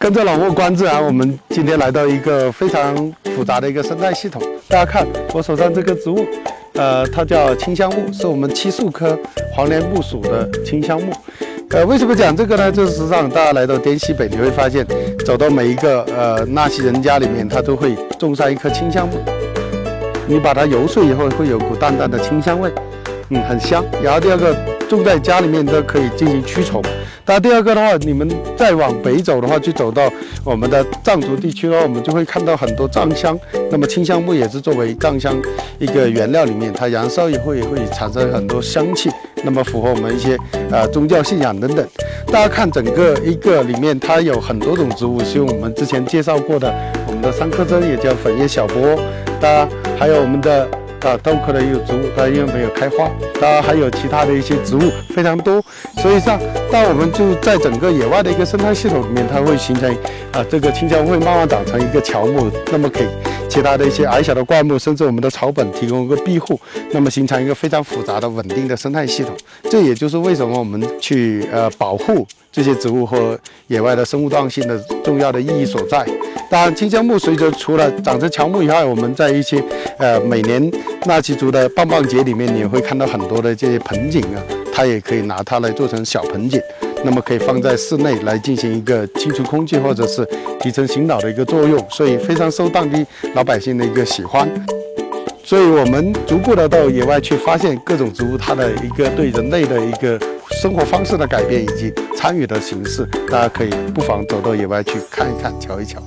跟着老莫观自然，我们今天来到一个非常复杂的一个生态系统。大家看我手上这棵植物，呃，它叫清香木，是我们漆树科黄连木属的清香木。呃，为什么讲这个呢？就是实际上大家来到滇西北，你会发现，走到每一个呃纳西人家里面，他都会种上一棵清香木。你把它揉碎以后，会有股淡淡的清香味，嗯，很香。然后第二个，种在家里面都可以进行驱虫。那第二个的话，你们再往北走的话，就走到我们的藏族地区的话，我们就会看到很多藏香。那么清香木也是作为藏香一个原料里面，它燃烧以后也会产生很多香气，那么符合我们一些呃宗教信仰等等。大家看整个一个里面，它有很多种植物，是我们之前介绍过的，我们的三颗针也叫粉叶小波，大家还有我们的。啊，豆科的一个植物，它因为没有开花，当然还有其他的一些植物非常多，所以上，当我们就在整个野外的一个生态系统里面，它会形成啊，这个青椒会慢慢长成一个乔木，那么给其他的一些矮小的灌木，甚至我们的草本提供一个庇护，那么形成一个非常复杂的稳定的生态系统。这也就是为什么我们去呃保护这些植物和野外的生物多样性的重要的意义所在。当然，清香木随着除了长成乔木以外，我们在一些呃每年。纳奇族的棒棒节里面，你会看到很多的这些盆景啊，它也可以拿它来做成小盆景，那么可以放在室内来进行一个清除空气或者是提升醒脑的一个作用，所以非常受当地老百姓的一个喜欢。所以我们逐步的到野外去发现各种植物它的一个对人类的一个生活方式的改变以及参与的形式，大家可以不妨走到野外去看一看、瞧一瞧。